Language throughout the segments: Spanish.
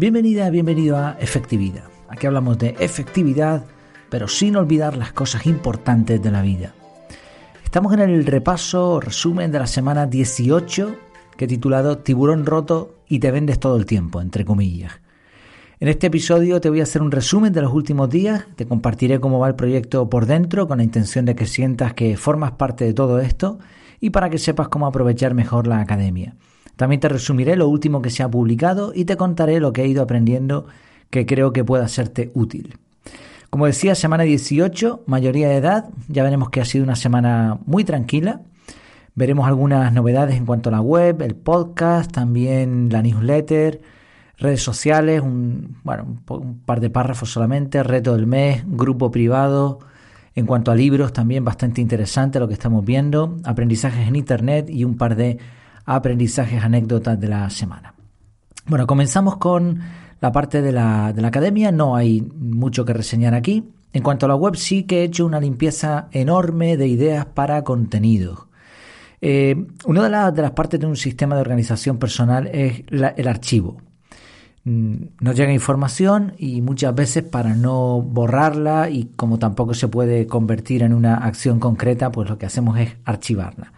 Bienvenida, bienvenido a Efectividad. Aquí hablamos de efectividad, pero sin olvidar las cosas importantes de la vida. Estamos en el repaso o resumen de la semana 18 que titulado Tiburón roto y te vendes todo el tiempo, entre comillas. En este episodio te voy a hacer un resumen de los últimos días, te compartiré cómo va el proyecto por dentro con la intención de que sientas que formas parte de todo esto y para que sepas cómo aprovechar mejor la academia. También te resumiré lo último que se ha publicado y te contaré lo que he ido aprendiendo que creo que pueda serte útil. Como decía, semana 18, mayoría de edad, ya veremos que ha sido una semana muy tranquila. Veremos algunas novedades en cuanto a la web, el podcast, también la newsletter, redes sociales, un, bueno, un par de párrafos solamente, reto del mes, grupo privado. En cuanto a libros, también bastante interesante lo que estamos viendo, aprendizajes en Internet y un par de aprendizajes, anécdotas de la semana. Bueno, comenzamos con la parte de la, de la academia, no hay mucho que reseñar aquí. En cuanto a la web, sí que he hecho una limpieza enorme de ideas para contenidos. Eh, una de, de, las partes de un sistema de organización personal es el archivo. Mm, nos llega información y muchas veces para no borrarla y como tampoco se puede convertir en una acción concreta, pues lo que hacemos es archivarla.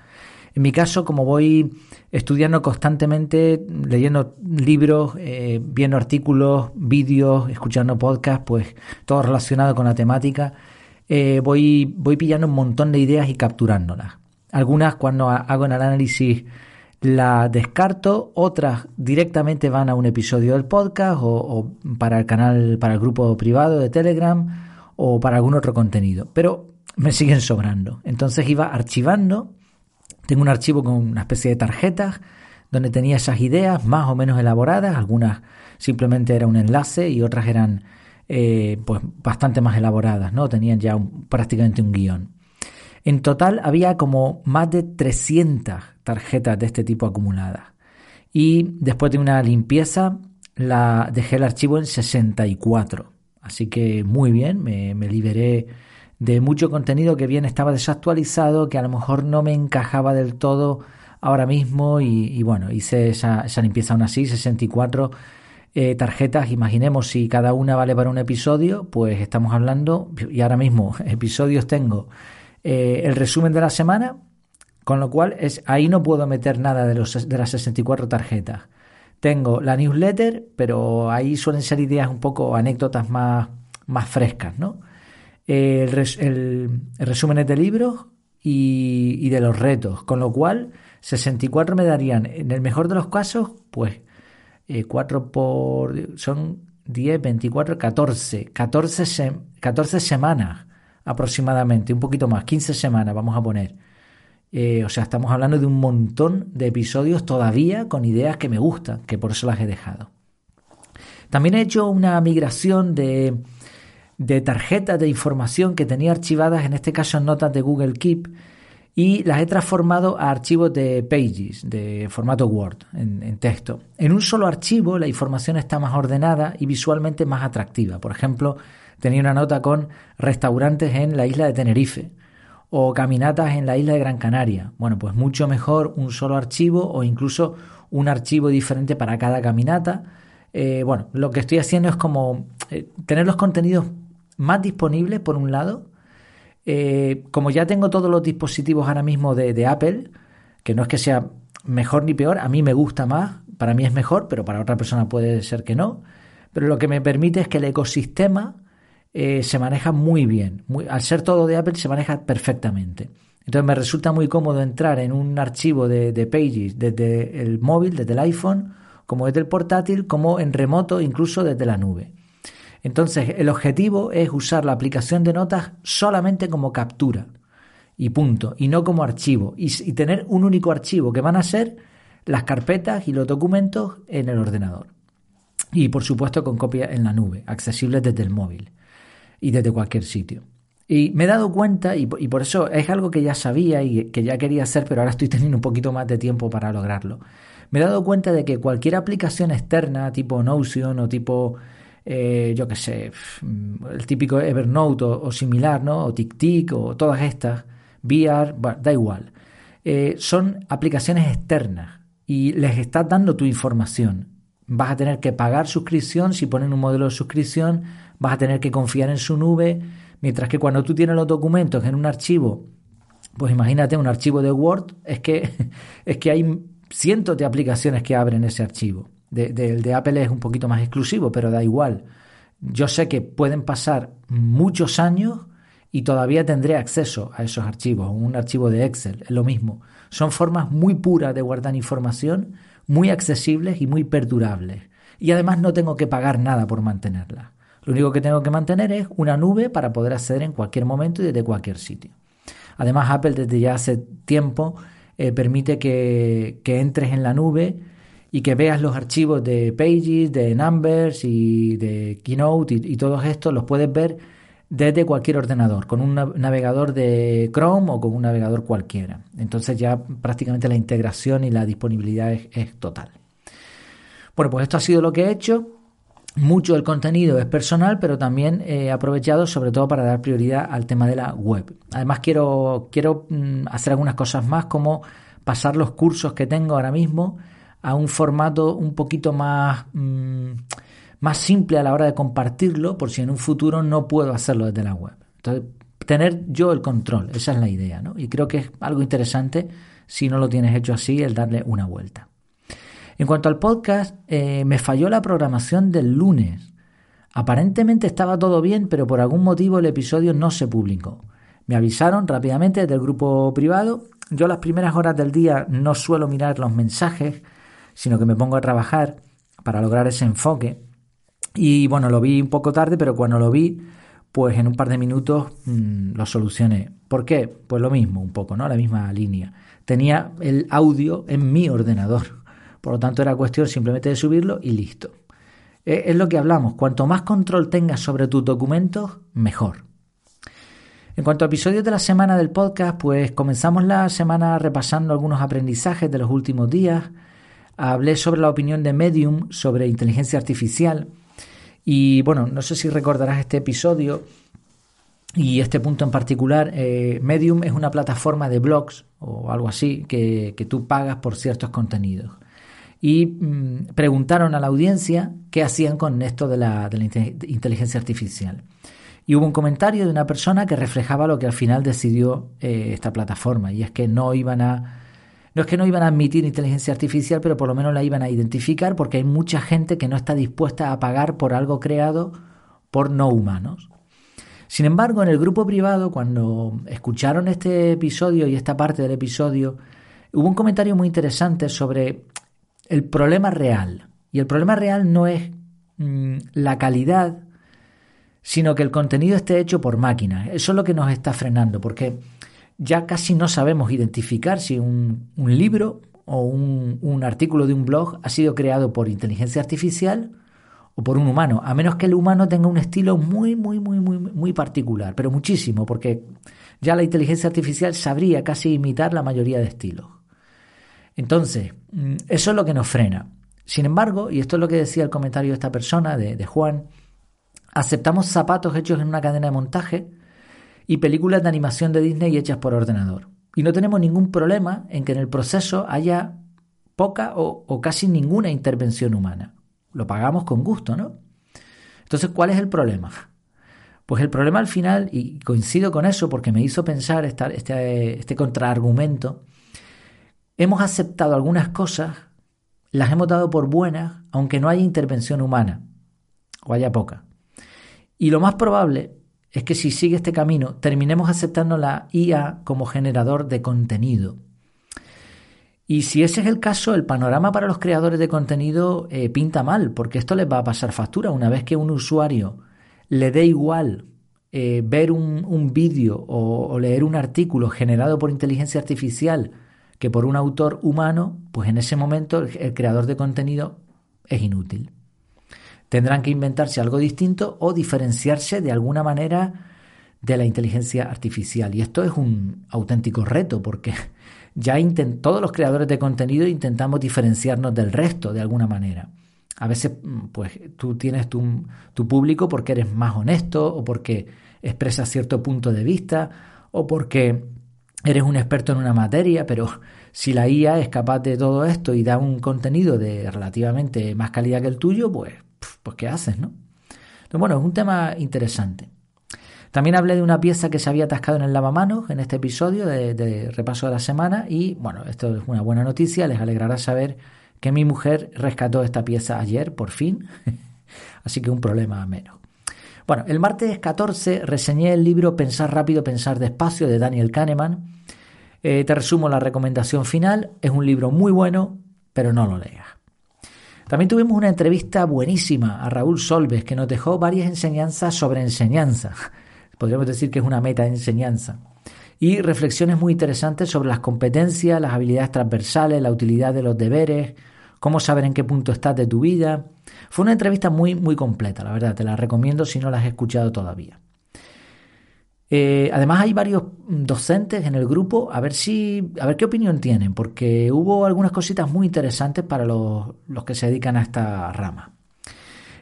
En mi caso, como voy estudiando constantemente, leyendo libros, eh, viendo artículos, vídeos, escuchando podcasts, pues todo relacionado con la temática, eh, voy, voy pillando un montón de ideas y capturándolas. Algunas cuando hago el análisis las descarto, otras directamente van a un episodio del podcast o, o, para el canal, para el grupo privado de Telegram o para algún otro contenido. Pero me siguen sobrando. Entonces iba archivando tengo un archivo con una especie de tarjetas donde tenía esas ideas más o menos elaboradas, algunas simplemente era un enlace y otras eran eh, pues bastante más elaboradas, ¿no? Tenían ya prácticamente un guion. En total había como más de 300 tarjetas de este tipo acumuladas. Y después de una limpieza, la dejé el archivo en 64. Así que muy bien, me, me liberé de mucho contenido que bien estaba desactualizado, que a lo mejor no me encajaba del todo ahora mismo y, bueno, hice esa, esa, limpieza aún así, 64 eh, tarjetas, imaginemos si cada una vale para un episodio, pues estamos hablando, y ahora mismo episodios tengo eh, el resumen de la semana, con lo cual es, ahí no puedo meter nada de, los, de las 64 tarjetas. Tengo la newsletter, pero ahí suelen ser ideas un poco anécdotas más, más frescas, ¿no? El, resúmenes de libros y, de los retos, con lo cual 64 me darían, en el mejor de los casos, pues 4 eh, por... son 10, 24, 14, 14, 14 semanas aproximadamente, un poquito más, 15 semanas vamos a poner. Eh, o sea, estamos hablando de un montón de episodios todavía con ideas que me gustan, que por eso las he dejado. También he hecho una migración de, de tarjetas de información que tenía archivadas, en este caso en notas de Google Keep, y las he transformado a archivos de Pages, de formato Word, en, texto. En un solo archivo la información está más ordenada y visualmente más atractiva. Por ejemplo, tenía una nota con restaurantes en la isla de Tenerife o caminatas en la isla de Gran Canaria. Bueno, pues mucho mejor un solo archivo o incluso un archivo diferente para cada caminata. Eh, bueno, lo que estoy haciendo es como eh, tener los contenidos más disponible, por un lado. Eh, como ya tengo todos los dispositivos ahora mismo de, Apple, que no es que sea mejor ni peor, a mí me gusta más, para mí es mejor, pero para otra persona puede ser que no. Pero lo que me permite es que el ecosistema eh, se maneja muy bien. al ser todo de Apple se maneja perfectamente. Entonces me resulta muy cómodo entrar en un archivo de, de Pages desde el móvil, desde el iPhone, como desde el portátil, como en remoto, incluso desde la nube. Entonces, el objetivo es usar la aplicación de notas solamente como captura y punto, y no como archivo, y, tener un único archivo que van a ser las carpetas y los documentos en el ordenador. Y por supuesto con copia en la nube, accesibles desde el móvil y desde cualquier sitio. Y me he dado cuenta, y, y, por eso es algo que ya sabía y que ya quería hacer, pero ahora estoy teniendo un poquito más de tiempo para lograrlo. Me he dado cuenta de que cualquier aplicación externa, tipo Notion o tipo eh, yo qué sé, el típico Evernote o, similar, ¿no? O TicTic o todas estas, VR, da igual. Eh, son aplicaciones externas y les estás dando tu información. vas a tener que pagar suscripción, si ponen un modelo de suscripción, vas a tener que confiar en su nube, mientras que cuando tú tienes los documentos en un archivo, pues imagínate un archivo de Word, es que, es que hay cientos de aplicaciones que abren ese archivo. El de Apple es un poquito más exclusivo, pero da igual. Yo sé que pueden pasar muchos años y todavía tendré acceso a esos archivos, un archivo de Excel, es lo mismo. Son formas muy puras de guardar información, muy accesibles y muy perdurables. Y además no tengo que pagar nada por mantenerla. Lo único que tengo que mantener es una nube para poder acceder en cualquier momento y desde cualquier sitio. Además, Apple desde ya hace tiempo eh, permite que, entres en la nube y que veas los archivos de Pages, de Numbers y de Keynote y, todos estos los puedes ver desde cualquier ordenador, con un navegador de Chrome o con un navegador cualquiera. Entonces ya prácticamente la integración y la disponibilidad es, total. Bueno, pues esto ha sido lo que he hecho. Mucho del contenido es personal, pero también he aprovechado sobre todo para dar prioridad al tema de la web. Además quiero, quiero mm, hacer algunas cosas más como pasar los cursos que tengo ahora mismo a un formato un poquito más... Mm, más simple a la hora de compartirlo por si en un futuro no puedo hacerlo desde la web. Entonces, tener yo el control, esa es la idea, ¿no? Y creo que es algo interesante si no lo tienes hecho así, el darle una vuelta. En cuanto al podcast, eh, me falló la programación del lunes. Aparentemente estaba todo bien, pero por algún motivo el episodio no se publicó. Me avisaron rápidamente desde el grupo privado. Yo las primeras horas del día no suelo mirar los mensajes, sino que me pongo a trabajar para lograr ese enfoque. Y bueno, lo vi un poco tarde, pero cuando lo vi, pues en un par de minutos mm, lo solucioné. ¿Por qué? Pues lo mismo, un poco, ¿no? La misma línea. Tenía el audio en mi ordenador. Por lo tanto, era cuestión simplemente de subirlo y listo. E, es lo que hablamos. Cuanto más control tengas sobre tus documentos, mejor. En cuanto a episodios de la semana del podcast, pues comenzamos la semana repasando algunos aprendizajes de los últimos días. Hablé sobre la opinión de Medium sobre inteligencia artificial y bueno, no sé si recordarás este episodio y este punto en particular. Eh, Medium es una plataforma de blogs o algo así que, tú pagas por ciertos contenidos. Y mm, preguntaron a la audiencia qué hacían con esto de la, de la inteligencia artificial. Y hubo un comentario de una persona que reflejaba lo que al final decidió eh, esta plataforma, y es que no iban a no es que no iban a admitir inteligencia artificial, pero por lo menos la iban a identificar porque hay mucha gente que no está dispuesta a pagar por algo creado por no humanos. Sin embargo, en el grupo privado, cuando escucharon este episodio y esta parte del episodio, hubo un comentario muy interesante sobre el problema real. Y el problema real no es mm, la calidad, sino que el contenido esté hecho por máquinas. Eso es lo que nos está frenando, porque ya casi no sabemos identificar si un, libro o un, artículo de un blog ha sido creado por inteligencia artificial o por un humano, a menos que el humano tenga un estilo muy, muy, muy, muy, muy particular, pero muchísimo, porque ya la inteligencia artificial sabría casi imitar la mayoría de estilos. Entonces, mm, eso es lo que nos frena. Sin embargo, y esto es lo que decía el comentario de esta persona, de, de Juan, aceptamos zapatos hechos en una cadena de montaje, y películas de animación de Disney hechas por ordenador. Y no tenemos ningún problema en que en el proceso haya poca o, casi ninguna intervención humana. Lo pagamos con gusto, ¿no? Entonces, ¿cuál es el problema? Pues el problema al final, y coincido con eso porque me hizo pensar este, este contraargumento, hemos aceptado algunas cosas, las hemos dado por buenas, aunque no haya intervención humana, o haya poca. Y lo más probable es que si sigue este camino, terminemos aceptando la IA como generador de contenido. Y si ese es el caso, el panorama para los creadores de contenido eh, pinta mal, porque esto les va a pasar factura. Una vez que un usuario le dé igual eh, ver un, vídeo o, leer un artículo generado por inteligencia artificial que por un autor humano, pues en ese momento el creador de contenido es inútil. Tendrán que inventarse algo distinto o diferenciarse de alguna manera de la inteligencia artificial. Y esto es un auténtico reto porque ya todos los creadores de contenido intentamos diferenciarnos del resto de alguna manera. A veces, mm, pues tú tienes tu, tu público porque eres más honesto o porque expresas cierto punto de vista o porque eres un experto en una materia, pero si la IA es capaz de todo esto y da un contenido de relativamente más calidad que el tuyo, pues, pues ¿qué haces, no? Bueno, es un tema interesante. También hablé de una pieza que se había atascado en el lavamanos en este episodio de, repaso de la semana y bueno, esto es una buena noticia, les alegrará saber que mi mujer rescató esta pieza ayer, por fin, así que un problema menos. Bueno, el martes 14 reseñé el libro Pensar rápido, pensar despacio de Daniel Kahneman. Eh, te resumo la recomendación final, es un libro muy bueno, pero no lo leas. También tuvimos una entrevista buenísima a Raúl Solves que nos dejó varias enseñanzas sobre enseñanza podríamos decir que es una meta de enseñanza. Y reflexiones muy interesantes sobre las competencias, las habilidades transversales, la utilidad de los deberes, cómo saber en qué punto estás de tu vida. Fue una entrevista muy, muy completa, la verdad, te la recomiendo si no la has escuchado todavía. Eh, además hay varios docentes en el grupo, a ver si, a ver qué opinión tienen, porque hubo algunas cositas muy interesantes para los, los que se dedican a esta rama.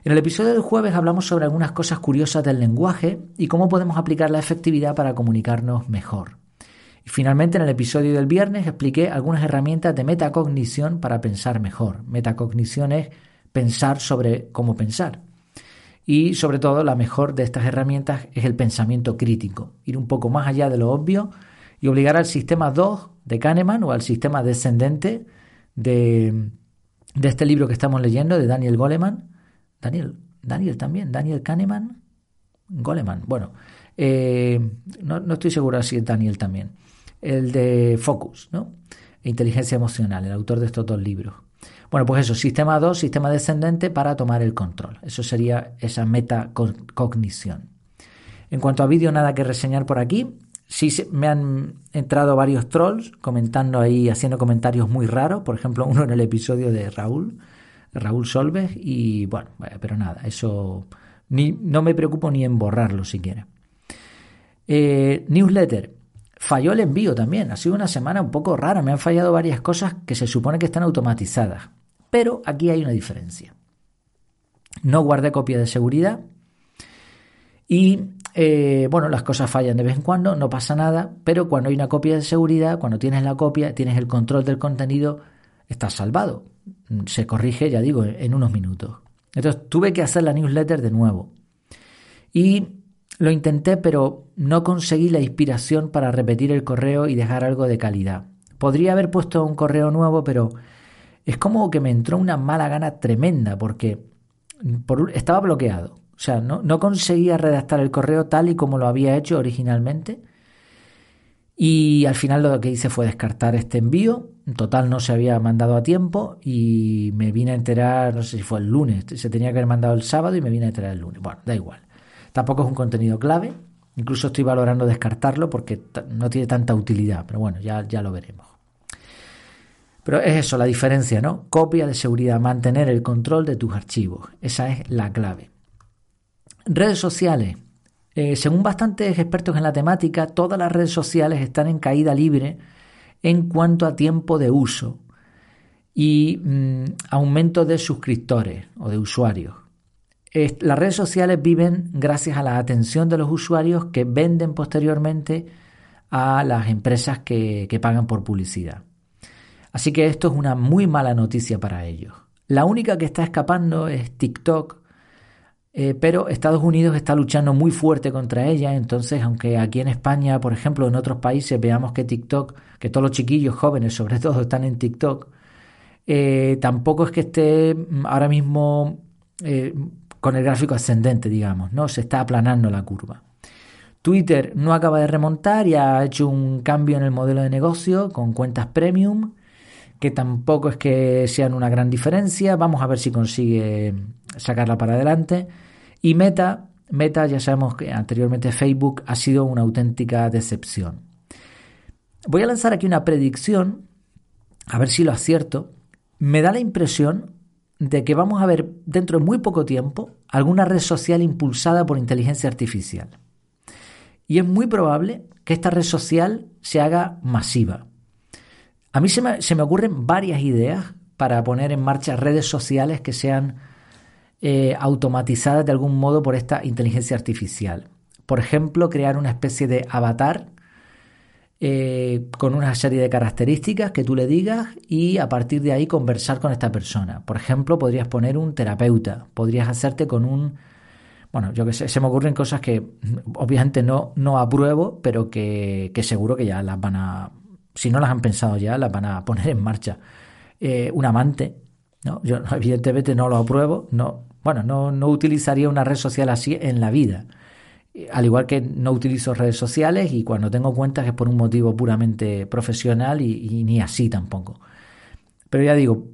En el episodio del jueves hablamos sobre algunas cosas curiosas del lenguaje y cómo podemos aplicar la efectividad para comunicarnos mejor. Y finalmente en el episodio del viernes expliqué algunas herramientas de metacognición para pensar mejor. Metacognición es pensar sobre cómo pensar. Y sobre todo la mejor de estas herramientas es el pensamiento crítico, ir un poco más allá de lo obvio y obligar al sistema 2 de Kahneman o al sistema descendente de, de este libro que estamos leyendo de Daniel Goleman Daniel, Daniel también, Daniel Kahneman, Goleman, bueno, eh, no, estoy seguro si es Daniel también, el de Focus, ¿no? Inteligencia emocional, el autor de estos dos libros. Bueno, pues eso, sistema 2, sistema descendente para tomar el control. Eso sería esa metacognición. En cuanto a vídeo, nada que reseñar por aquí. Sí me han entrado varios trolls comentando ahí, haciendo comentarios muy raros. Por ejemplo, uno en el episodio de Raúl, Raúl Solves y bueno, pero nada, eso ni, no me preocupo ni en borrarlo siquiera. Eh, newsletter. Falló el envío también. Ha sido una semana un poco rara. Me han fallado varias cosas que se supone que están automatizadas. Pero aquí hay una diferencia. No guardé copia de seguridad. Y eh, bueno, las cosas fallan de vez en cuando, no pasa nada. Pero cuando hay una copia de seguridad, cuando tienes la copia, tienes el control del contenido, estás salvado se corrige, ya digo, en unos minutos. Entonces tuve que hacer la newsletter de nuevo. Y lo intenté, pero no conseguí la inspiración para repetir el correo y dejar algo de calidad. Podría haber puesto un correo nuevo, pero es como que me entró una mala gana tremenda porque estaba bloqueado. O sea, no, conseguía redactar el correo tal y como lo había hecho originalmente. Y al final lo que hice fue descartar este envío. En total no se había mandado a tiempo y me vine a enterar, no sé si fue el lunes, se tenía que haber mandado el sábado y me vine a enterar el lunes. Bueno, da igual. Tampoco es un contenido clave. Incluso estoy valorando descartarlo porque no tiene tanta utilidad. Pero bueno, ya, ya lo veremos. Pero es eso, la diferencia, ¿no? Copia de seguridad, mantener el control de tus archivos. Esa es la clave. Redes sociales. Eh, según bastantes expertos en la temática, todas las redes sociales están en caída libre en cuanto a tiempo de uso y mm, aumento de suscriptores o de usuarios. las redes sociales viven gracias a la atención de los usuarios que venden posteriormente a las empresas que pagan por publicidad. Así que esto es una muy mala noticia para ellos. La única que está escapando es TikTok, eh, pero Estados Unidos está luchando muy fuerte contra ella, entonces aunque aquí en España, por ejemplo, en otros países veamos que TikTok, que todos los chiquillos jóvenes sobre todo están en TikTok, eh, tampoco es que esté mm, ahora mismo eh, con el gráfico ascendente, digamos, ¿no? Se está aplanando la curva. Twitter no acaba de remontar y ha hecho un cambio en el modelo de negocio con cuentas premium, que tampoco es que sean una gran diferencia. Vamos a ver si consigue sacarla para adelante. Y Meta, Meta ya sabemos que anteriormente Facebook ha sido una auténtica decepción. Voy a lanzar aquí una predicción, a ver si lo acierto. Me da la impresión de que vamos a ver dentro de muy poco tiempo alguna red social impulsada por inteligencia artificial. Y es muy probable que esta red social se haga masiva. A mí se me, se me ocurren varias ideas para poner en marcha redes sociales que sean eh, automatizadas de algún modo por esta inteligencia artificial. Por ejemplo, crear una especie de avatar eh, con una serie de características que tú le digas y a partir de ahí conversar con esta persona. Por ejemplo, podrías poner un terapeuta, podrías hacerte con un... Bueno, yo que sé, se me ocurren cosas que obviamente no, no apruebo, pero que, seguro que ya las van a... Si no las han pensado ya, las van a poner en marcha. Eh, un amante, ¿no? Yo evidentemente no lo apruebo, no, bueno, no, no utilizaría una red social así en la vida al igual que no utilizo redes sociales y cuando tengo cuentas es por un motivo puramente profesional y, ni así tampoco. Pero ya digo,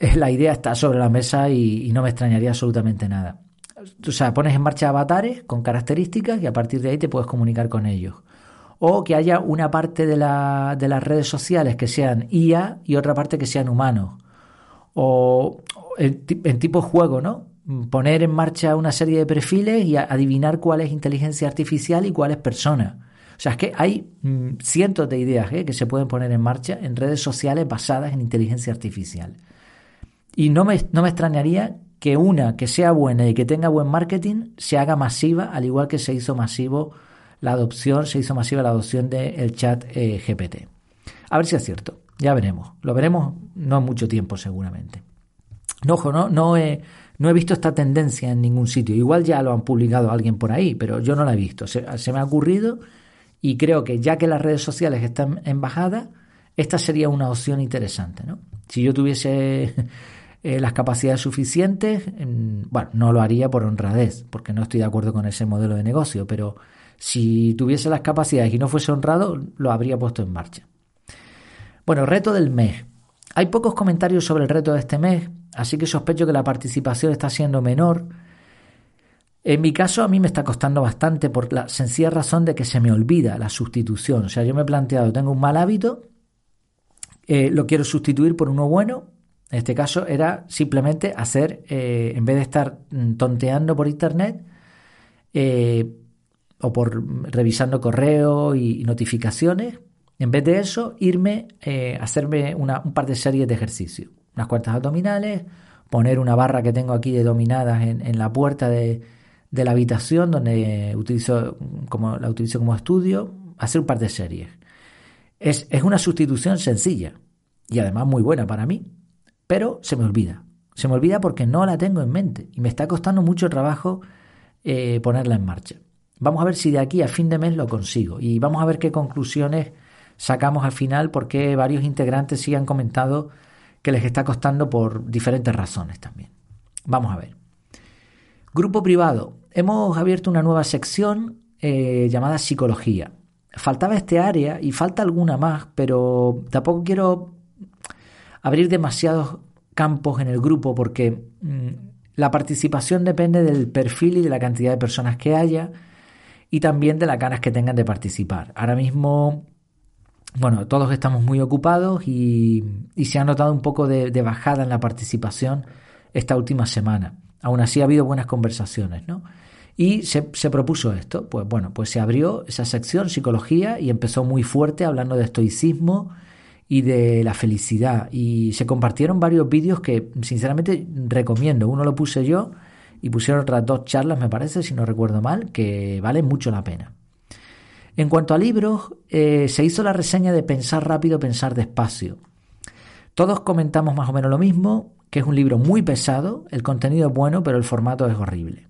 la idea está sobre la mesa y, no me extrañaría absolutamente nada. O sea, pones en marcha avatares con características y a partir de ahí te puedes comunicar con ellos. O que haya una parte de, de las redes sociales que sean IA y otra parte que sean humanos. O en, en tipo juego, ¿no? poner en marcha una serie de perfiles y adivinar cuál es inteligencia artificial y cuál es persona. O sea, es que hay mm, cientos de ideas ¿eh? que se pueden poner en marcha en redes sociales basadas en inteligencia artificial. Y no me, no me extrañaría que una que sea buena y que tenga buen marketing se haga masiva, al igual que se hizo masivo la adopción, se hizo masiva la adopción del chat eh, GPT. A ver si es cierto, ya veremos. Lo veremos no en mucho tiempo seguramente. No, ojo, no, no, no he visto esta tendencia en ningún sitio. Igual ya lo han publicado alguien por ahí, pero yo no la he visto. Se, me ha ocurrido y creo que ya que las redes sociales están en bajada, esta sería una opción interesante. ¿no? Si yo tuviese eh, las capacidades suficientes, bueno, no lo haría por honradez, porque no estoy de acuerdo con ese modelo de negocio, pero si tuviese las capacidades y no fuese honrado, lo habría puesto en marcha. Bueno, reto del mes. Hay pocos comentarios sobre el reto de este mes, así que sospecho que la participación está siendo menor. En mi caso a mí me está costando bastante por la sencilla razón de que se me olvida la sustitución. O sea, yo me he planteado, tengo un mal hábito, eh, lo quiero sustituir por uno bueno. En este caso era simplemente hacer, eh, en vez de estar mm, tonteando por internet eh, o por revisando correo y notificaciones, en vez de eso, irme eh, a hacerme un par de series de ejercicio. Unas cuantas abdominales, poner una barra que tengo aquí de dominadas en, la puerta de, la habitación donde utilizo como, la utilizo como estudio, hacer un par de series. Es, una sustitución sencilla y además muy buena para mí, pero se me olvida. Se me olvida porque no la tengo en mente y me está costando mucho trabajo eh, ponerla en marcha. Vamos a ver si de aquí a fin de mes lo consigo y vamos a ver qué conclusiones sacamos al final porque varios integrantes sí han comentado que les está costando por diferentes razones también. Vamos a ver. Grupo privado. Hemos abierto una nueva sección eh, llamada psicología. Faltaba este área y falta alguna más, pero tampoco quiero abrir demasiados campos en el grupo porque mm, la participación depende del perfil y de la cantidad de personas que haya y también de las ganas que tengan de participar. Ahora mismo bueno, todos estamos muy ocupados y, se ha notado un poco de, bajada en la participación esta última semana. Aún así ha habido buenas conversaciones, ¿no? Y se, propuso esto, pues bueno, pues se abrió esa sección, psicología, y empezó muy fuerte hablando de estoicismo y de la felicidad. Y se compartieron varios vídeos que sinceramente recomiendo. Uno lo puse yo y pusieron otras dos charlas, me parece, si no recuerdo mal, que valen mucho la pena. En cuanto a libros, eh, se hizo la reseña de Pensar rápido, pensar despacio. Todos comentamos más o menos lo mismo, que es un libro muy pesado, el contenido es bueno, pero el formato es horrible.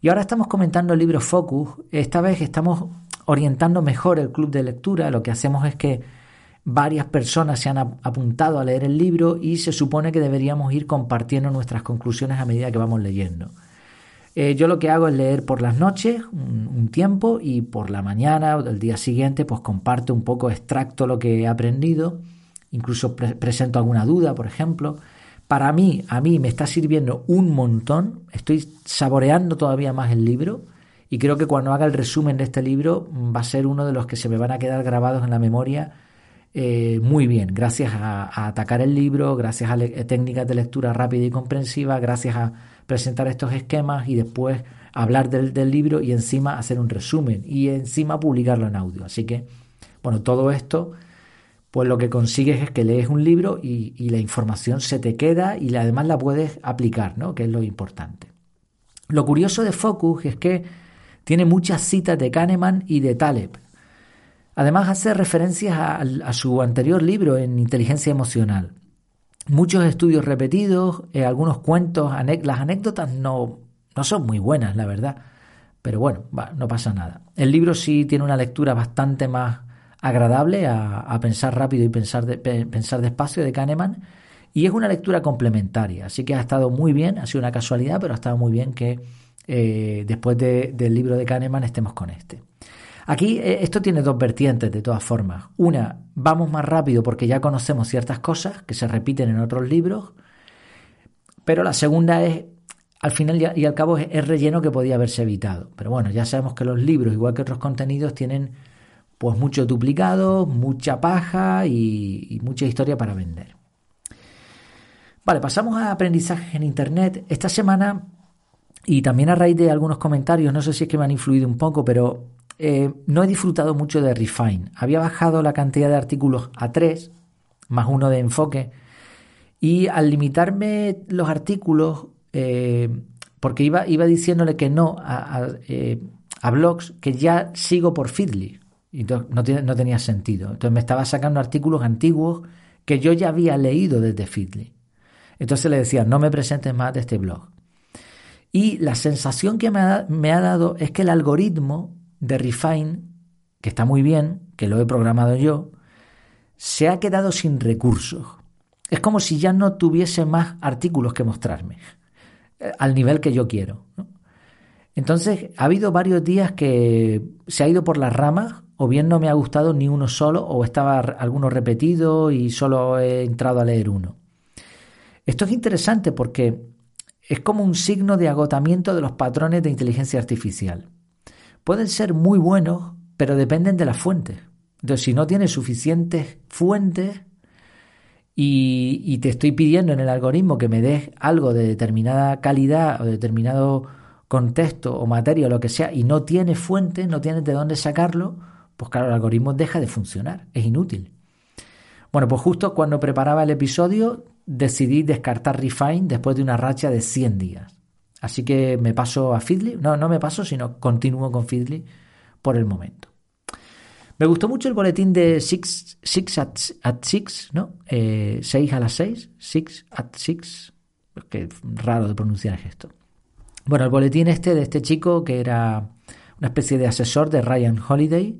Y ahora estamos comentando el libro Focus. Esta vez estamos orientando mejor el club de lectura. Lo que hacemos es que varias personas se han apuntado a leer el libro y se supone que deberíamos ir compartiendo nuestras conclusiones a medida que vamos leyendo. Eh, yo lo que hago es leer por las noches un, tiempo y por la mañana o del día siguiente pues comparto un poco, extracto lo que he aprendido, incluso presento alguna duda, por ejemplo. Para mí, a mí me está sirviendo un montón, estoy saboreando todavía más el libro y creo que cuando haga el resumen de este libro mm, va a ser uno de los que se me van a quedar grabados en la memoria eh, muy bien, gracias a, atacar el libro, gracias a técnicas de lectura rápida y comprensiva, gracias a presentar estos esquemas y después hablar del, libro y encima hacer un resumen y encima publicarlo en audio. Así que, bueno, todo esto, pues lo que consigues es que lees un libro y, la información se te queda y además la puedes aplicar, ¿no? Que es lo importante. Lo curioso de Focus es que tiene muchas citas de Kahneman y de Taleb. Además hace referencias a, su anterior libro en inteligencia emocional. Muchos estudios repetidos, eh, algunos cuentos, las anécdotas no, no son muy buenas, la verdad. Pero bueno, no pasa nada. El libro sí tiene una lectura bastante más agradable a, pensar rápido y pensar, pensar despacio de Kahneman. Y es una lectura complementaria. Así que ha estado muy bien, ha sido una casualidad, pero ha estado muy bien que eh, después del libro de Kahneman estemos con este. Aquí eh, esto tiene dos vertientes de todas formas. Una, vamos más rápido porque ya conocemos ciertas cosas que se repiten en otros libros, pero la segunda es, al final y al cabo, es, relleno que podía haberse evitado. Pero bueno, ya sabemos que los libros, igual que otros contenidos, tienen pues muchos duplicados, mucha paja y, y mucha historia para vender. Vale, pasamos a aprendizajes en Internet. Esta semana, y también a raíz de algunos comentarios, no sé si es que me han influido un poco, pero eh, no he disfrutado mucho de Refine. Había bajado la cantidad de artículos a tres, más uno de enfoque, y al limitarme los artículos, eh, porque iba, iba diciéndole que no eh, a, blogs que ya sigo por Feedly, y no, no tenía sentido. Entonces me estaba sacando artículos antiguos que yo ya había leído desde Feedly. Entonces le decía, no me presentes más de este blog. Y la sensación que me me ha dado es que el algoritmo de Refine, que está muy bien, que lo he programado yo, se ha quedado sin recursos. Es como si ya no tuviese más artículos que mostrarme, eh, al nivel que yo quiero. Entonces, ha habido varios días que se ha ido por las ramas, o bien no me ha gustado ni uno solo, o estaba alguno repetido y solo he entrado a leer uno. Esto es interesante porque es como un signo de agotamiento de los patrones de inteligencia artificial pueden ser muy buenos, pero dependen de las fuentes. Entonces, si no tienes suficientes fuentes y, te estoy pidiendo en el algoritmo que me des algo de determinada calidad o determinado contexto o materia o lo que sea y no tienes fuentes, no tienes de dónde sacarlo, pues claro, el algoritmo deja de funcionar, es inútil. Bueno, pues justo cuando preparaba el episodio decidí descartar Refine después de una racha de 100 días. Así que me paso a Feedly. No, no me paso, sino continúo con Feedly por el momento. Me gustó mucho el boletín de Six, at, Six, ¿no? Eh, seis a las seis. Six at Six. Que raro de pronunciar esto. Bueno, el boletín este de este chico que era una especie de asesor de Ryan Holiday.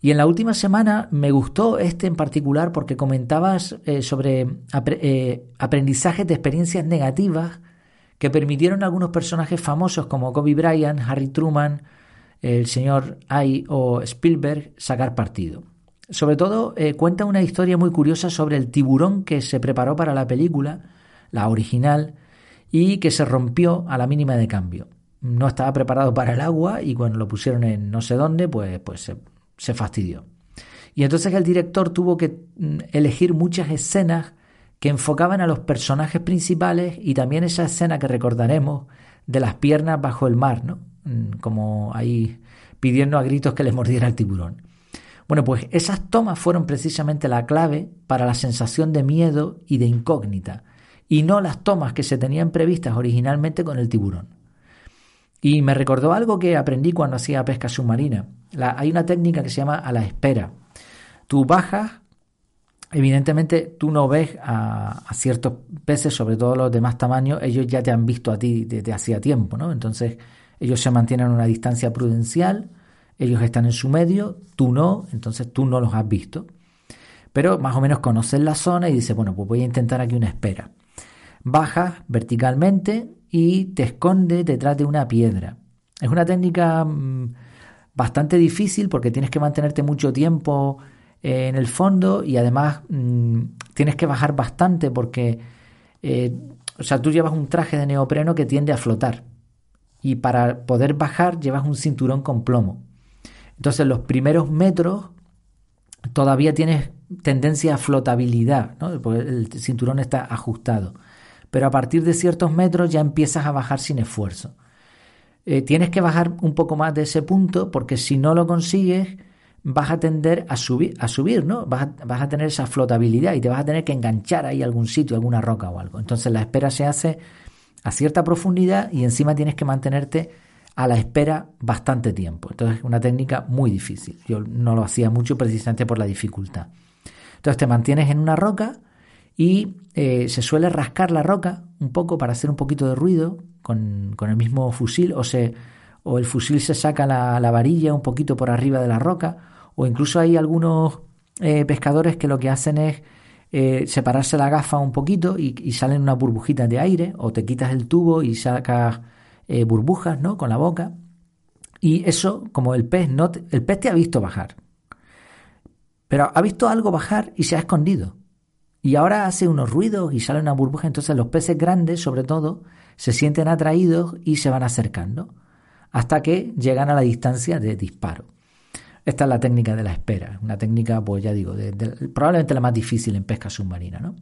Y en la última semana me gustó este en particular porque comentabas eh, sobre eh, aprendizajes de experiencias negativas que permitieron a algunos personajes famosos como Kobe Bryant, Harry Truman, el señor Ay o Spielberg sacar partido. Sobre todo eh, cuenta una historia muy curiosa sobre el tiburón que se preparó para la película, la original, y que se rompió a la mínima de cambio. No estaba preparado para el agua y cuando lo pusieron en no sé dónde, pues, pues se, se fastidió. Y entonces el director tuvo que mm, elegir muchas escenas que enfocaban a los personajes principales y también esa escena que recordaremos de las piernas bajo el mar, ¿no? Mm, como ahí pidiendo a gritos que les mordiera el tiburón. Bueno, pues esas tomas fueron precisamente la clave para la sensación de miedo y de incógnita, y no las tomas que se tenían previstas originalmente con el tiburón. Y me recordó algo que aprendí cuando hacía pesca submarina. hay una técnica que se llama a la espera. Tú bajas evidentemente tú no ves a, ciertos peces, sobre todo los de más tamaño, ellos ya te han visto a ti desde hacía tiempo, ¿no? Entonces ellos se mantienen una distancia prudencial, ellos están en su medio, tú no, entonces tú no los has visto. Pero más o menos conoces la zona y dices, bueno, pues voy a intentar aquí una espera. Bajas verticalmente y te escondes detrás de una piedra. Es una técnica mm, bastante difícil porque tienes que mantenerte mucho tiempo eh, en el fondo y además mm, tienes que bajar bastante porque, eh, o sea, tú llevas un traje de neopreno que tiende a flotar y para poder bajar llevas un cinturón con plomo. Entonces los primeros metros todavía tienes tendencia a flotabilidad, ¿no? porque el cinturón está ajustado. Pero a partir de ciertos metros ya empiezas a bajar sin esfuerzo. Eh, tienes que bajar un poco más de ese punto porque si no lo consigues, vas a tender a subir, a subir ¿no? Vas a, tener esa flotabilidad y te vas a tener que enganchar ahí a algún sitio, alguna roca o algo. Entonces la espera se hace a cierta profundidad y encima tienes que mantenerte a la espera bastante tiempo. Entonces es una técnica muy difícil. Yo no lo hacía mucho precisamente por la dificultad. Entonces te mantienes en una roca y eh, se suele rascar la roca un poco para hacer un poquito de ruido con, el mismo fusil o, se, o el fusil se saca la, varilla un poquito por arriba de la roca o incluso hay algunos eh, pescadores que lo que hacen es eh, separarse la gafa un poquito y, salen unas burbujitas de aire o te quitas el tubo y sacas burbujas ¿no? con la boca y eso como el pez no el pez te ha visto bajar pero ha visto algo bajar y se ha escondido y ahora hace unos ruidos y sale una burbuja, entonces los peces grandes, sobre todo, se sienten atraídos y se van acercando hasta que llegan a la distancia de disparo. Esta es la técnica de la espera, una técnica, pues ya digo, probablemente la más difícil en pesca submarina, ¿no?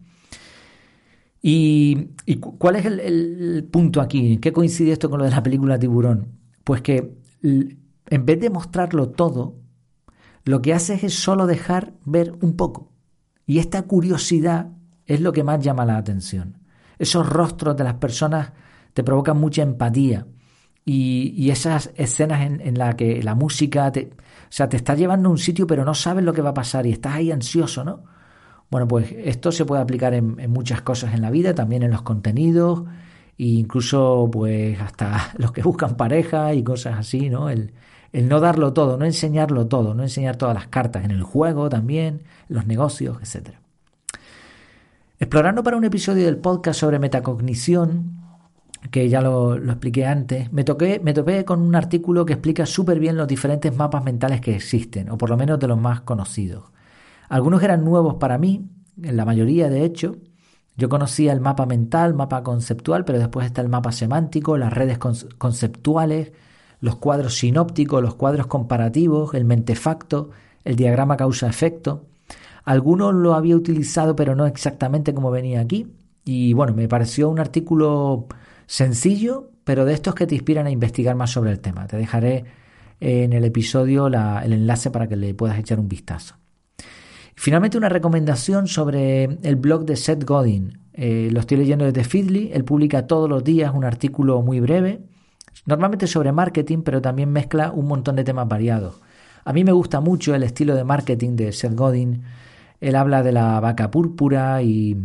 ¿Y, cuál es el, punto aquí? ¿En qué coincide esto con lo de la película Tiburón? Pues que en vez de mostrarlo todo, lo que hace es solo dejar ver un poco. Y esta curiosidad es lo que más llama la atención. Esos rostros de las personas te provocan mucha empatía. Y, esas escenas en, las que la música te, sea, te está llevando a un sitio pero no sabes lo que va a pasar y estás ahí ansioso, ¿no? Bueno, pues esto se puede aplicar en, muchas cosas en la vida, también en los contenidos, e incluso pues hasta los que buscan pareja y cosas así, ¿no? El, el no darlo todo, no enseñarlo todo, no enseñar todas las cartas en el juego también, los negocios, etc. Explorando para un episodio del podcast sobre metacognición, que ya lo, expliqué antes, me, toqué, me topé con un artículo que explica súper bien los diferentes mapas mentales que existen, o por lo menos de los más conocidos. Algunos eran nuevos para mí, en la mayoría de hecho. Yo conocía el mapa mental, mapa conceptual, pero después está el mapa semántico, las redes conceptuales, los cuadros sinópticos, los cuadros comparativos, el mentefacto, el diagrama causa-efecto. Algunos lo había utilizado, pero no exactamente como venía aquí. Y bueno, me pareció un artículo sencillo, pero de estos que te inspiran a investigar más sobre el tema. Te dejaré en el episodio el enlace para que le puedas echar un vistazo. Finalmente, una recomendación sobre el blog de Seth Godin. Eh, lo estoy leyendo desde Feedly. Él publica todos los días un artículo muy breve Normalmente sobre marketing, pero también mezcla un montón de temas variados. A mí me gusta mucho el estilo de marketing de Seth Godin. Él habla de la vaca púrpura y,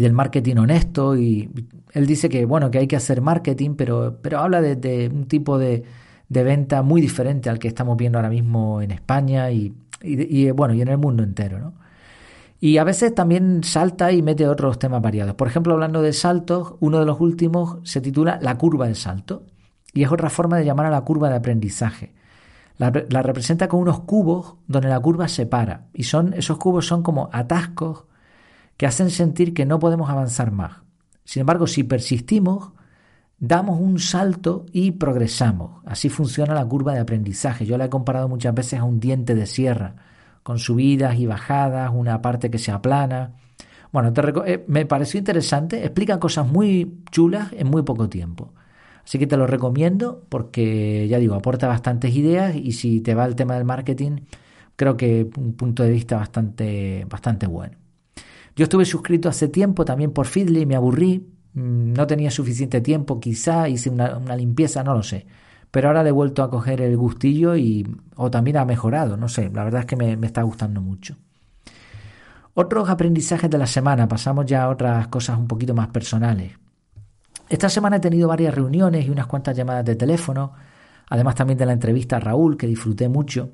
del marketing honesto y él dice que bueno que hay que hacer marketing, pero, pero habla de, un tipo de, venta muy diferente al que estamos viendo ahora mismo en España y, y, bueno y en el mundo entero, ¿no? Y a veces también salta y mete otros temas variados. Por ejemplo, hablando de saltos, uno de los últimos se titula La curva de salto y es otra forma de llamar a la curva de aprendizaje. La, representa con unos cubos donde la curva se para y son, esos cubos son como atascos que hacen sentir que no podemos avanzar más. Sin embargo, si persistimos, damos un salto y progresamos. Así funciona la curva de aprendizaje. Yo la he comparado muchas veces a un diente de sierra con subidas y bajadas, una parte que se aplana. Bueno, eh, me pareció interesante, explica cosas muy chulas en muy poco tiempo. Así que te lo recomiendo porque, ya digo, aporta bastantes ideas y si te va el tema del marketing, creo que un punto de vista bastante, bastante bueno. Yo estuve suscrito hace tiempo también por Feedly, me aburrí, mm, no tenía suficiente tiempo, quizá hice una, limpieza, no lo sé pero ahora he vuelto a coger el gustillo y o también ha mejorado, no sé, la verdad es que me, está gustando mucho. Otros aprendizajes de la semana, pasamos ya a otras cosas un poquito más personales. Esta semana he tenido varias reuniones y unas cuantas llamadas de teléfono, además también de la entrevista a Raúl, que disfruté mucho.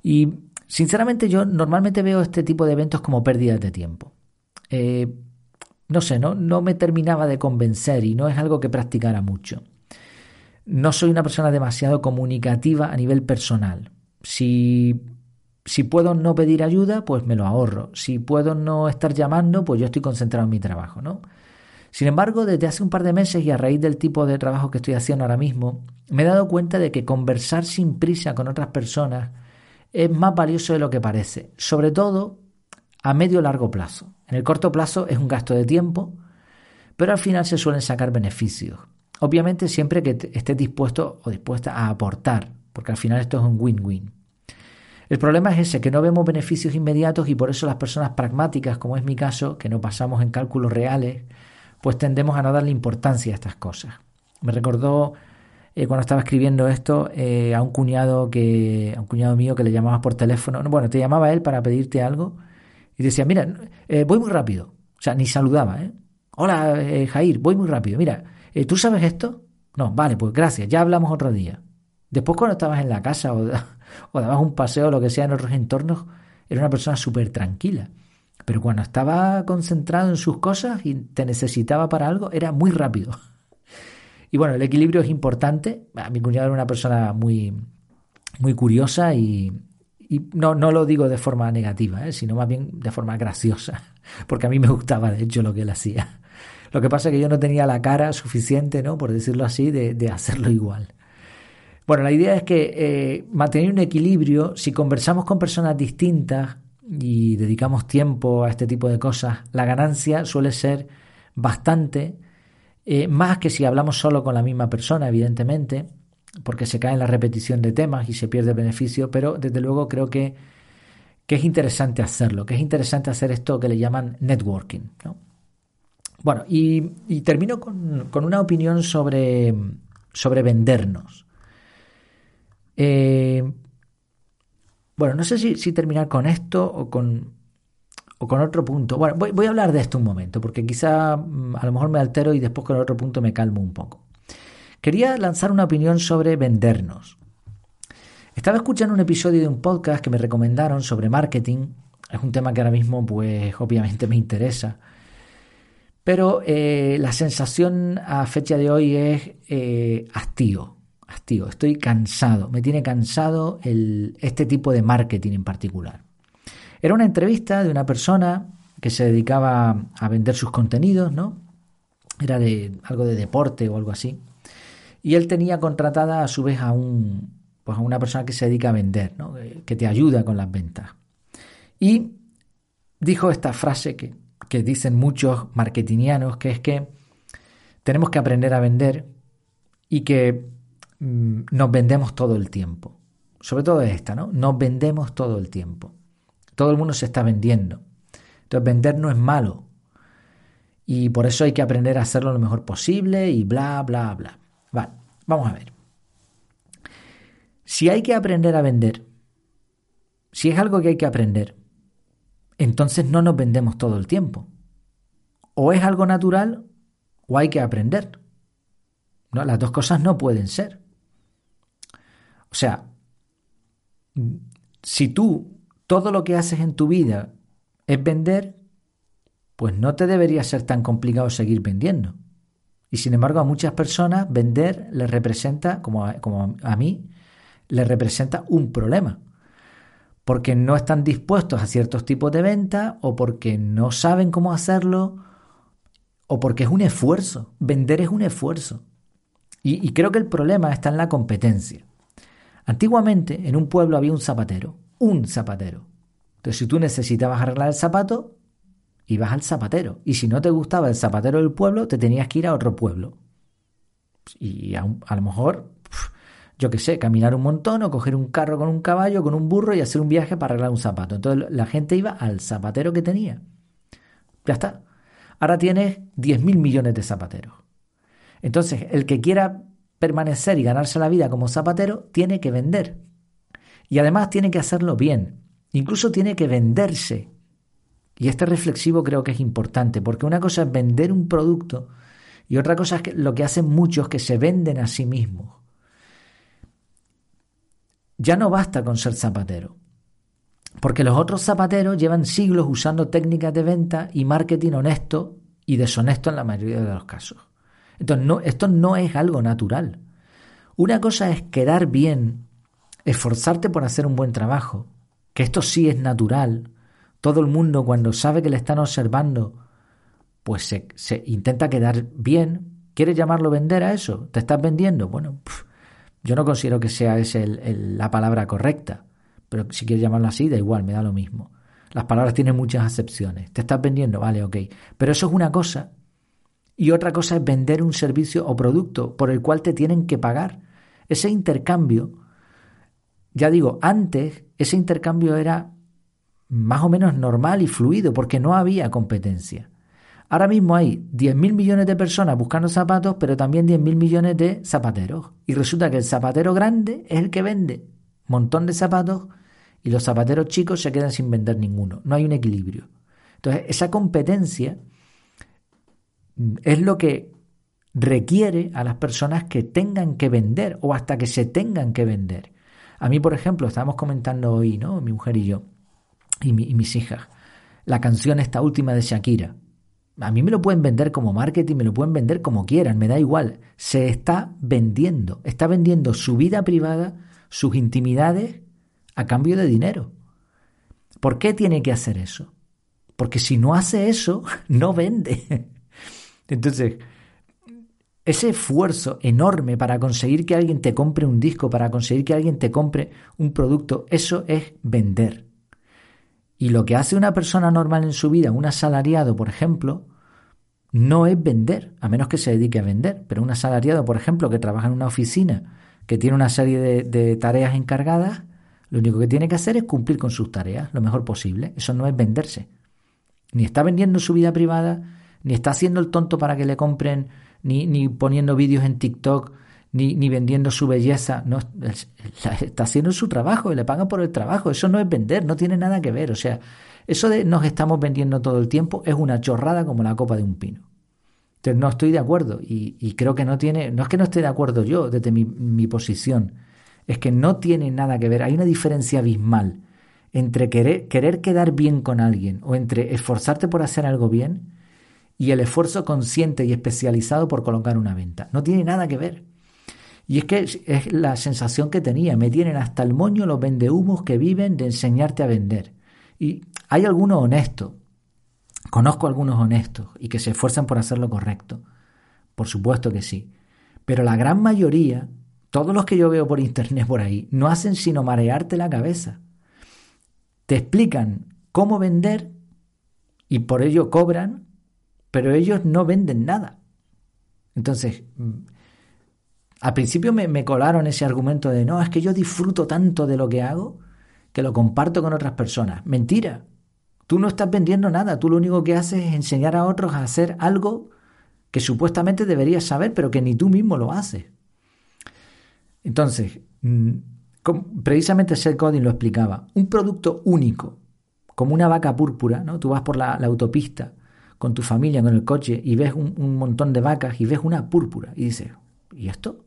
Y sinceramente yo normalmente veo este tipo de eventos como pérdidas de tiempo. Eh, no sé, no, no me terminaba de convencer y no es algo que practicara mucho. No soy una persona demasiado comunicativa a nivel personal. Si, si puedo no pedir ayuda, pues me lo ahorro. Si puedo no estar llamando, pues yo estoy concentrado en mi trabajo, ¿no? Sin embargo, desde hace un par de meses y a raíz del tipo de trabajo que estoy haciendo ahora mismo, me he dado cuenta de que conversar sin prisa con otras personas es más valioso de lo que parece, sobre todo a medio o largo plazo. En el corto plazo es un gasto de tiempo, pero al final se suelen sacar beneficios. Obviamente siempre que estés dispuesto o dispuesta a aportar, porque al final esto es un win-win. El problema es ese, que no vemos beneficios inmediatos y por eso las personas pragmáticas, como es mi caso, que no pasamos en cálculos reales, pues tendemos a no darle importancia a estas cosas. Me recordó eh, cuando estaba escribiendo esto eh, a un cuñado que a un cuñado mío que le llamaba por teléfono. Bueno, te llamaba él para pedirte algo y decía, mira, eh, voy muy rápido. O sea, ni saludaba, ¿eh? Hola, Jair, voy muy rápido. Mira, ¿tú sabes esto? No, vale, pues gracias, ya hablamos otro día. Después cuando estabas en la casa o, o dabas un paseo o lo que sea en otros entornos, era una persona súper tranquila. Pero cuando estaba concentrado en sus cosas y te necesitaba para algo, era muy rápido. Y bueno, el equilibrio es importante. Mi cuñado era una persona muy, muy curiosa y, no, no, lo digo de forma negativa, ¿eh? sino más bien de forma graciosa, porque a mí me gustaba de hecho lo que él hacía. Lo que pasa es que yo no tenía la cara suficiente, ¿no? por decirlo así, de, hacerlo igual. Bueno, la idea es que eh, mantener un equilibrio, si conversamos con personas distintas y dedicamos tiempo a este tipo de cosas, la ganancia suele ser bastante eh, más que si hablamos solo con la misma persona, evidentemente, porque se cae en la repetición de temas y se pierde beneficio, pero desde luego creo que, que es interesante hacerlo, que es interesante hacer esto que le llaman networking. Bueno, y, termino con, una opinión sobre, sobre vendernos. Eh, bueno, no sé si terminar con esto o con, o con otro punto. Bueno, voy, a hablar de esto un momento, porque quizá mm, a lo mejor me altero y después con otro punto me calmo un poco. Quería lanzar una opinión sobre vendernos. Estaba escuchando un episodio de un podcast que me recomendaron sobre marketing. Es un tema que ahora mismo, pues, obviamente me interesa. Pero eh, la sensación a fecha de hoy es eh, hastío. Estoy cansado. Me tiene cansado este tipo de marketing en particular. Era una entrevista de una persona que se dedicaba a vender sus contenidos, ¿no? Era de algo de deporte o algo así. Y él tenía contratada a su vez a un pues a una persona que se dedica a vender, ¿no? que te ayuda con las ventas. Y dijo esta frase que, que dicen muchos marketingianos, que es que tenemos que aprender a vender y que mm, nos vendemos todo el tiempo. Sobre todo esta, ¿no? Nos vendemos todo el tiempo. Todo el mundo se está vendiendo. Entonces vender no es malo. Y por eso hay que aprender a hacerlo lo mejor posible y bla, bla, bla. Vale, vamos a ver. Si hay que aprender a vender, si es algo que hay que aprender, entonces no nos vendemos todo el tiempo. O es algo natural o hay que aprender. No, las dos cosas no pueden ser. O sea, si tú todo lo que haces en tu vida es vender, pues no te debería ser tan complicado seguir vendiendo. Y sin embargo a muchas personas vender les representa, como a, como a mí, les representa un problema. Porque no están dispuestos a ciertos tipos de venta o porque no saben cómo hacerlo o porque es un esfuerzo. Vender es un esfuerzo. Y, y creo que el problema está en la competencia. Antiguamente en un pueblo había un zapatero un zapatero. Entonces, si tú necesitabas arreglar el zapato, ibas al zapatero. Y si no te gustaba el zapatero del pueblo, te tenías que ir a otro pueblo. Y a, lo mejor, yo qué sé, caminar un montón o coger un carro con un caballo, con un burro y hacer un viaje para arreglar un zapato. Entonces la gente iba al zapatero que tenía. Ya está. Ahora tienes 10.000 millones de zapateros. Entonces, el que quiera permanecer y ganarse la vida como zapatero, tiene que vender. Y además tiene que hacerlo bien. Incluso tiene que venderse. Y este reflexivo creo que es importante, porque una cosa es vender un producto y otra cosa es que lo que hacen muchos que se venden a sí mismos. Ya no basta con ser zapatero, porque los otros zapateros llevan siglos usando técnicas de venta y marketing honesto y deshonesto en la mayoría de los casos. Entonces, esto no es algo natural. Una cosa es quedar bien esforzarte por hacer un buen trabajo, que esto sí es natural. Todo el mundo cuando sabe que le están observando, pues se, intenta quedar bien. ¿Quieres llamarlo vender a eso? ¿Te estás vendiendo? Bueno, yo no considero que sea esa la palabra correcta, pero si quieres llamarlo así, da igual, me da lo mismo. Las palabras tienen muchas acepciones. ¿Te estás vendiendo? Vale, ok. Pero eso es una cosa. Y otra cosa es vender un servicio o producto por el cual te tienen que pagar. Ese intercambio ya digo, antes ese intercambio era más o menos normal y fluido porque no había competencia. Ahora mismo hay 10.000 millones de personas buscando zapatos, pero también 10.000 millones de zapateros. Y resulta que el zapatero grande es el que vende un montón de zapatos y los zapateros chicos se quedan sin vender ninguno. No hay un equilibrio. Entonces, esa competencia es lo que requiere a las personas que tengan que vender o hasta que se tengan que vender. A mí, por ejemplo, estábamos comentando hoy, ¿no? Mi mujer y yo, y, mis hijas, la canción esta última de Shakira. A mí me lo pueden vender como marketing, me lo pueden vender como quieran, me da igual. Se está vendiendo, está vendiendo su vida privada, sus intimidades, a cambio de dinero. ¿Por qué tiene que hacer eso? Porque si no hace eso, no vende. Entonces, ese esfuerzo enorme para conseguir que alguien te compre un disco, para conseguir que alguien te compre un producto, eso es vender. Y lo que hace una persona normal en su vida, un asalariado, por ejemplo, no es vender, a menos que se dedique a vender. Pero un asalariado, por ejemplo, que trabaja en una oficina, que tiene una serie de, de tareas encargadas, lo único que tiene que hacer es cumplir con sus tareas lo mejor posible. Eso no es venderse. Ni está vendiendo su vida privada, ni está haciendo el tonto para que le compren, ni, ni poniendo vídeos en TikTok, ni, ni, vendiendo su belleza. No, está haciendo su trabajo y le pagan por el trabajo. Eso no es vender, no tiene nada que ver. O sea, eso de nos estamos vendiendo todo el tiempo es una chorrada como la copa de un pino. Entonces no estoy de acuerdo y, y creo que no tiene, no es que no esté de acuerdo yo desde mi, mi posición, es que no tiene nada que ver. Hay una diferencia abismal entre querer, querer quedar bien con alguien o entre esforzarte por hacer algo bien y el esfuerzo consciente y especializado por colocar una venta. No tiene nada que ver. Y es que es la sensación que tenía. Me tienen hasta el moño los vendehumos que viven de enseñarte a vender. Y hay algunos honestos. Conozco algunos honestos y que se esfuerzan por hacer lo correcto. Por supuesto que sí. Pero la gran mayoría, todos los que yo veo por internet por ahí, no hacen sino marearte la cabeza. Te explican cómo vender y por ello cobran pero ellos no venden nada. Entonces, mm, al principio me, colaron ese argumento de, no, es que yo disfruto tanto de lo que hago que lo comparto con otras personas. Mentira. Tú no estás vendiendo nada, tú lo único que haces es enseñar a otros a hacer algo que supuestamente deberías saber, pero que ni tú mismo lo haces. Entonces, mm, precisamente Seth Godin lo explicaba, un producto único, como una vaca púrpura, ¿no? Tú vas por la autopista con tu familia, con el coche, y ves un, montón de vacas y ves una púrpura, y dices, ¿y esto?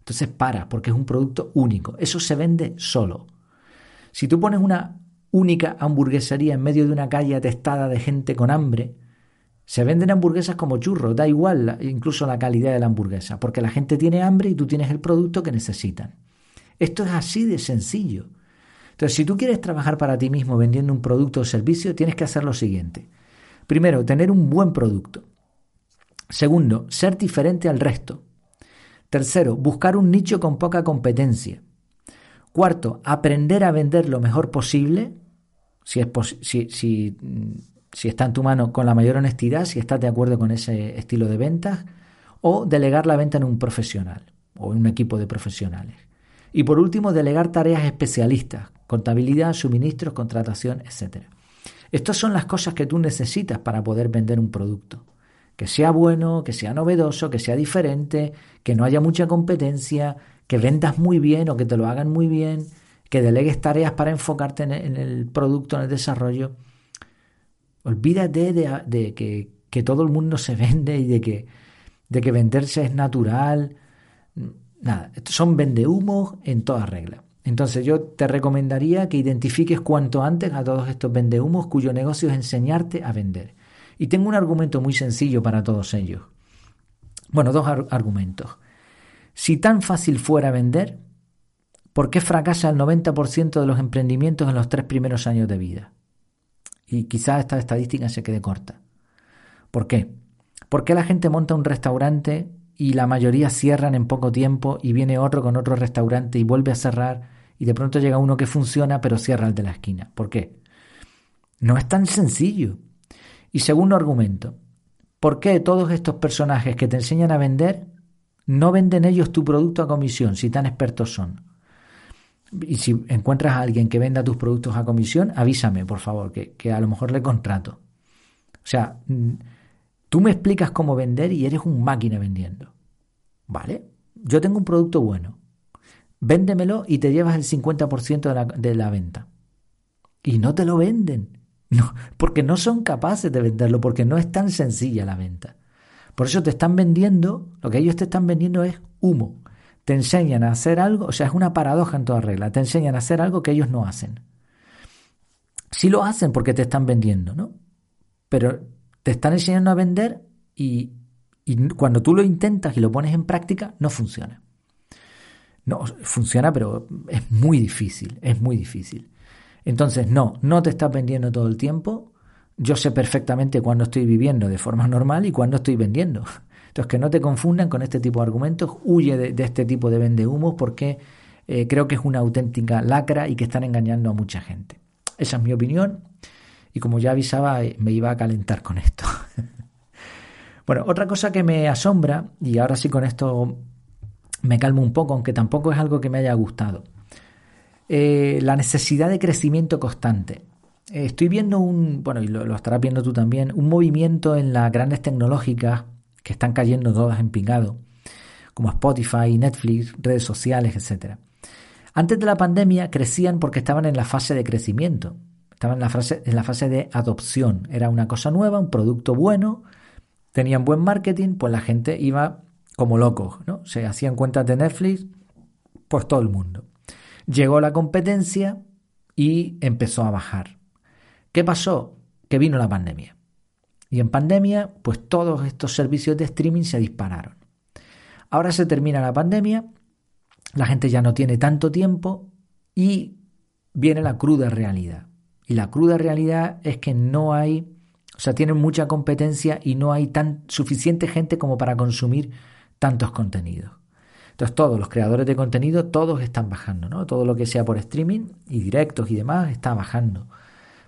Entonces para, porque es un producto único. Eso se vende solo. Si tú pones una única hamburguesería en medio de una calle atestada de gente con hambre, se venden hamburguesas como churros, da igual incluso la calidad de la hamburguesa, porque la gente tiene hambre y tú tienes el producto que necesitan. Esto es así de sencillo. Entonces, si tú quieres trabajar para ti mismo vendiendo un producto o servicio, tienes que hacer lo siguiente. Primero, tener un buen producto. Segundo, ser diferente al resto. Tercero, buscar un nicho con poca competencia. Cuarto, aprender a vender lo mejor posible, si, es si, si está en tu mano con la mayor honestidad, si estás de acuerdo con ese estilo de ventas, o delegar la venta en un profesional o en un equipo de profesionales. Y por último, delegar tareas especialistas, contabilidad, suministros, contratación, etc. Estas son las cosas que tú necesitas para poder vender un producto. Que sea bueno, que sea novedoso, que sea diferente, que no haya mucha competencia, que vendas muy bien o que te lo hagan muy bien, que delegues tareas para enfocarte en el, producto, en el desarrollo. Olvídate de, que, todo el mundo se vende y de que, de que venderse es natural. Nada, son vendehumos en toda regla. Entonces yo te recomendaría que identifiques cuanto antes a todos estos vendehumos cuyo negocio es enseñarte a vender. Y tengo un argumento muy sencillo para todos ellos. Bueno, dos argumentos. Si tan fácil fuera vender, ¿por qué fracasa el 90% de los emprendimientos en los tres primeros años de vida? Y quizás esta estadística se quede corta. ¿Por qué? ¿Por qué la gente monta un restaurante y la mayoría cierran en poco tiempo y viene otro con otro restaurante y vuelve a cerrar y de pronto llega uno que funciona pero cierra el de la esquina. ¿Por qué? No es tan sencillo. Y segundo argumento, ¿por qué todos estos personajes que te enseñan a vender no venden ellos tu producto a comisión si tan expertos son? Y si encuentras a alguien que venda tus productos a comisión, avísame, por favor, que, a lo mejor le contrato. O sea, Tú me explicas cómo vender y eres un máquina vendiendo. ¿Vale? Yo tengo un producto bueno. Véndemelo y te llevas el 50% de la, de la venta. Y no te lo venden. No, porque no son capaces de venderlo, porque no es tan sencilla la venta. Por eso te están vendiendo, lo que ellos te están vendiendo es humo. Te enseñan a hacer algo, o sea, es una paradoja en toda regla, te enseñan a hacer algo que ellos no hacen. Sí lo hacen porque te están vendiendo, ¿no? Pero te están enseñando a vender y, y cuando tú lo intentas y lo pones en práctica, no funciona. No, funciona, pero es muy difícil, es muy difícil. Entonces, no, no te estás vendiendo todo el tiempo. Yo sé perfectamente cuándo estoy viviendo de forma normal y cuándo estoy vendiendo. Entonces, que no te confundan con este tipo de argumentos. Huye de, este tipo de vendehumos porque eh, creo que es una auténtica lacra y que están engañando a mucha gente. Esa es mi opinión. Y como ya avisaba, eh, me iba a calentar con esto. bueno, otra cosa que me asombra, y ahora sí con esto me calmo un poco, aunque tampoco es algo que me haya gustado. Eh, la necesidad de crecimiento constante. Eh, estoy viendo un, bueno, y lo, estarás viendo tú también, un movimiento en las grandes tecnológicas que están cayendo todas en pingado, como Spotify, Netflix, redes sociales, etc. Antes de la pandemia crecían porque estaban en la fase de crecimiento, estaban en la, fase, en la fase de adopción. Era una cosa nueva, un producto bueno, tenían buen marketing, pues la gente iba como locos, ¿no? Se hacían cuentas de Netflix, pues todo el mundo. Llegó la competencia y empezó a bajar. ¿Qué pasó? Que vino la pandemia. Y en pandemia, pues todos estos servicios de streaming se dispararon. Ahora se termina la pandemia, la gente ya no tiene tanto tiempo y viene la cruda realidad. Y la cruda realidad es que no hay, o sea, tienen mucha competencia y no hay tan suficiente gente como para consumir tantos contenidos. Entonces todos los creadores de contenido, todos están bajando, ¿no? Todo lo que sea por streaming y directos y demás está bajando.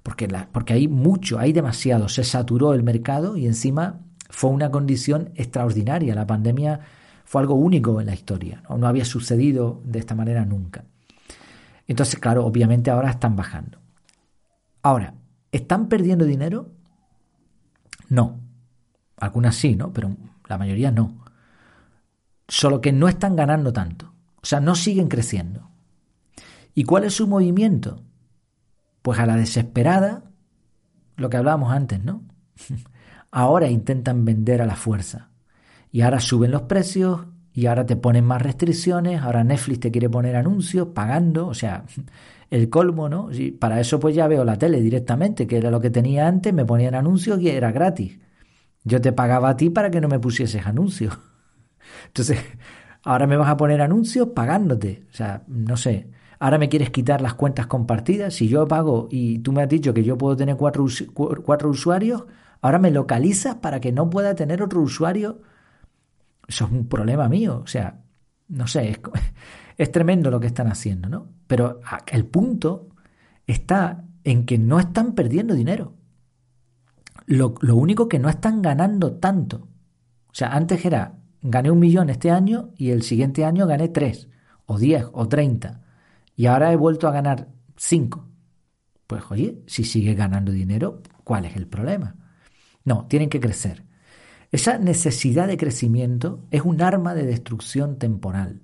Porque, la, porque hay mucho, hay demasiado, se saturó el mercado y encima fue una condición extraordinaria. La pandemia fue algo único en la historia, ¿no? no había sucedido de esta manera nunca. Entonces, claro, obviamente ahora están bajando. Ahora, ¿están perdiendo dinero? No. Algunas sí, ¿no? Pero la mayoría no solo que no están ganando tanto. O sea, no siguen creciendo. ¿Y cuál es su movimiento? Pues a la desesperada, lo que hablábamos antes, ¿no? Ahora intentan vender a la fuerza. Y ahora suben los precios, y ahora te ponen más restricciones, ahora Netflix te quiere poner anuncios pagando, o sea, el colmo, ¿no? Y para eso pues ya veo la tele directamente, que era lo que tenía antes, me ponían anuncios y era gratis. Yo te pagaba a ti para que no me pusieses anuncios. Entonces, ahora me vas a poner anuncios pagándote. O sea, no sé. Ahora me quieres quitar las cuentas compartidas. Si yo pago y tú me has dicho que yo puedo tener cuatro, cuatro usuarios, ahora me localizas para que no pueda tener otro usuario. Eso es un problema mío. O sea, no sé, es, es tremendo lo que están haciendo, ¿no? Pero el punto está en que no están perdiendo dinero. Lo, lo único que no están ganando tanto. O sea, antes era gané un millón este año y el siguiente año gané tres, o diez, o treinta. Y ahora he vuelto a ganar cinco. Pues oye, si sigue ganando dinero, ¿cuál es el problema? No, tienen que crecer. Esa necesidad de crecimiento es un arma de destrucción temporal.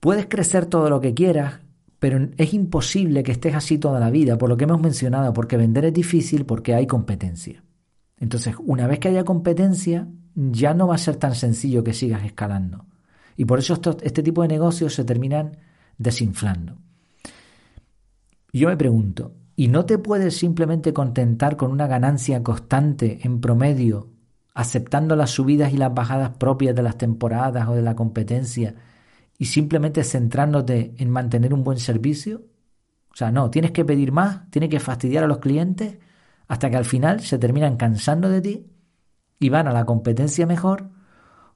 Puedes crecer todo lo que quieras, pero es imposible que estés así toda la vida, por lo que hemos mencionado, porque vender es difícil porque hay competencia. Entonces, una vez que haya competencia, ya no va a ser tan sencillo que sigas escalando. Y por eso este tipo de negocios se terminan desinflando. Yo me pregunto, ¿y no te puedes simplemente contentar con una ganancia constante en promedio, aceptando las subidas y las bajadas propias de las temporadas o de la competencia y simplemente centrándote en mantener un buen servicio? O sea, no, tienes que pedir más, tienes que fastidiar a los clientes hasta que al final se terminan cansando de ti y van a la competencia mejor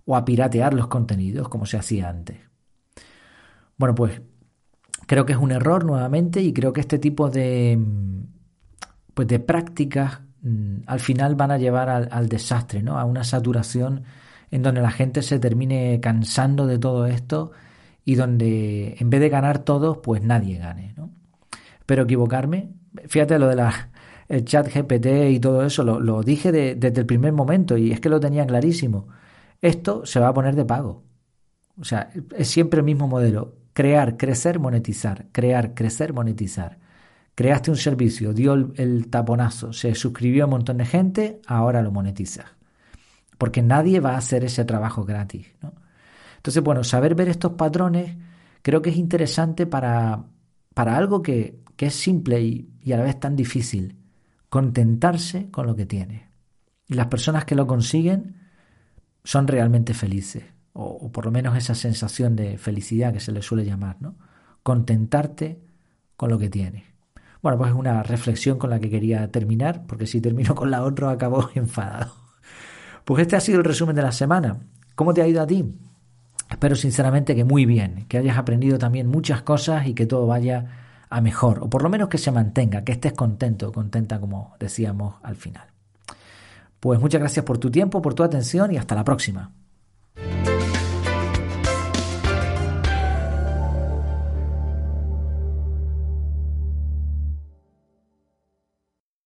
o a piratear los contenidos como se hacía antes. Bueno, pues creo que es un error nuevamente y creo que este tipo de, pues de prácticas mm, al final van a llevar al, desastre, ¿no? a una saturación en donde la gente se termine cansando de todo esto y donde en vez de ganar todos, pues nadie gane. ¿no? Pero equivocarme, fíjate lo de la, el chat GPT y todo eso, lo, dije desde el primer momento y es que lo tenía clarísimo. Esto se va a poner de pago. O sea, es siempre el mismo modelo. Crear, crecer, monetizar. Crear, crecer, monetizar. Creaste un servicio, dio el, taponazo, se suscribió un montón de gente, ahora lo monetizas. Porque nadie va a hacer ese trabajo gratis. Entonces, bueno, saber ver estos patrones creo que es interesante para, para algo que, es simple y, y, a la vez tan difícil. Contentarse con lo que tiene. Y las personas que lo consiguen son realmente felices o, por lo menos esa sensación de felicidad que se le suele llamar, ¿no? Contentarte con lo que tienes. Bueno, pues es una reflexión con la que quería terminar, porque si termino con la otra acabo enfadado. Pues este ha sido el resumen de la semana. ¿Cómo te ha ido a ti? Espero sinceramente que muy bien, que hayas aprendido también muchas cosas y que todo vaya a mejor, o por lo menos que se mantenga, que estés contento, contenta como decíamos al final. Pues muchas gracias por tu tiempo, por tu atención y hasta la próxima.